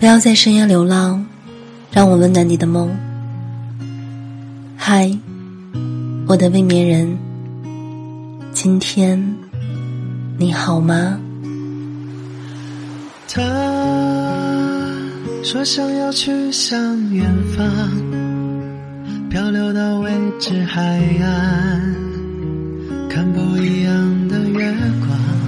不要在深夜流浪，让我温暖你的梦。嗨，我的未眠人，今天你好吗？他说想要去向远方，漂流到未知海岸，看不一样的月光。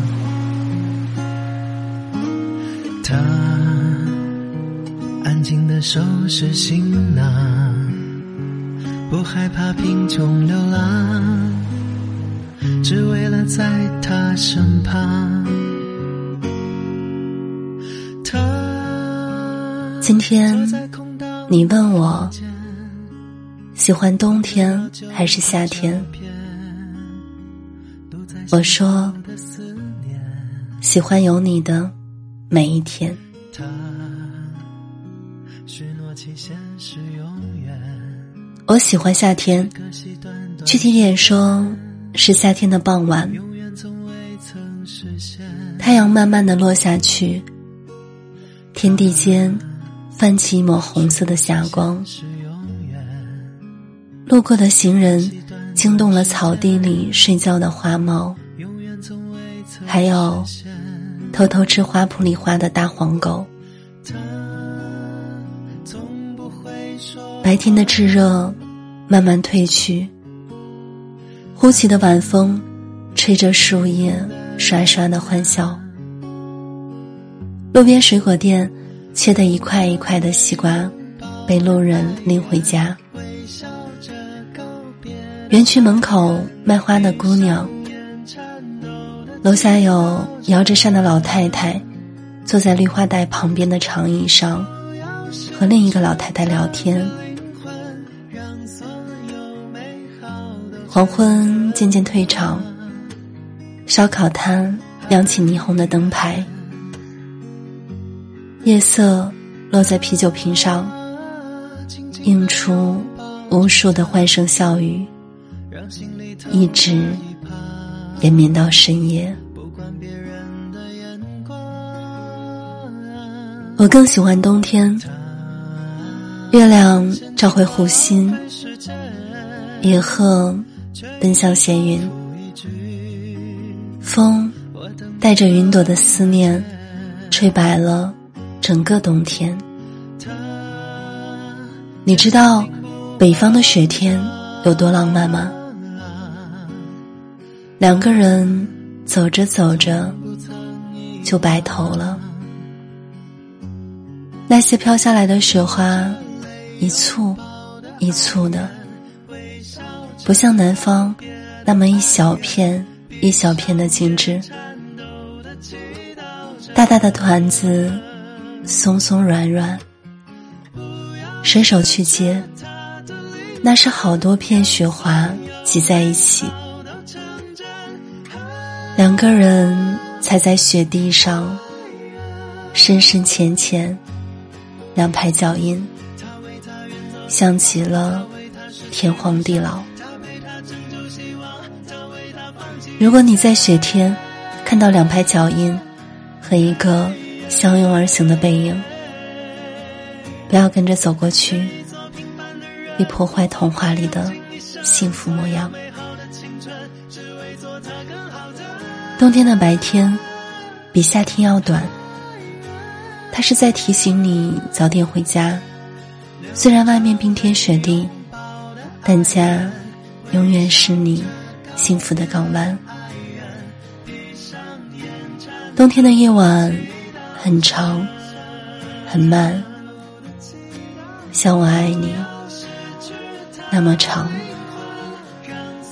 收拾行囊，不害怕贫穷流浪，只为了在他身旁。他今天你问我喜欢冬天还是夏天？我说喜欢有你的每一天。我喜欢夏天，具体点说是夏天的傍晚，太阳慢慢的落下去，天地间。泛起一抹红色的霞光，路过的行人惊动了草地里睡觉的花猫，还有偷偷吃花圃里花的大黄狗。白天的炙热慢慢褪去，呼起的晚风吹着树叶刷刷的欢笑，路边水果店。切的一块一块的西瓜，被路人拎回家。园区门口卖花的姑娘，楼下有摇着扇的老太太，坐在绿化带旁边的长椅上，和另一个老太太聊天。黄昏渐渐退场，烧烤摊亮起霓虹的灯牌。夜色落在啤酒瓶上，映出无数的欢声笑语，一直延绵到深夜。我更喜欢冬天，月亮照回湖心，野鹤奔向闲云，风带着云朵的思念，吹白了。整个冬天，你知道北方的雪天有多浪漫吗？两个人走着走着就白头了。那些飘下来的雪花，一簇一簇的，不像南方那么一小片一小片的精致，大大的团子。松松软软，伸手去接，那是好多片雪花挤在一起，两个人踩在雪地上，深深浅浅，两排脚印，像极了天荒地老。如果你在雪天看到两排脚印和一个。相拥而行的背影，不要跟着走过去，以破坏童话里的幸福模样。冬天的白天比夏天要短，它是在提醒你早点回家。虽然外面冰天雪地，但家永远是你幸福的港湾。冬天的夜晚。很长，很慢，像我爱你那么长，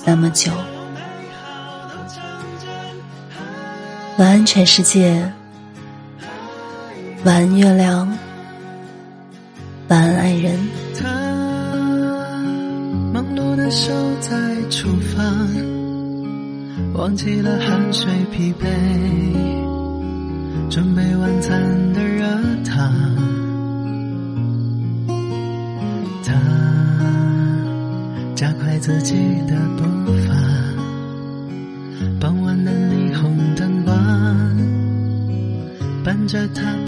那么久。晚安，全世界。晚安，月亮。晚安，爱人。他忙碌的手在厨房，忘记了汗水疲惫。准备晚餐的热汤，他加快自己的步伐。傍晚的霓虹灯光伴着他。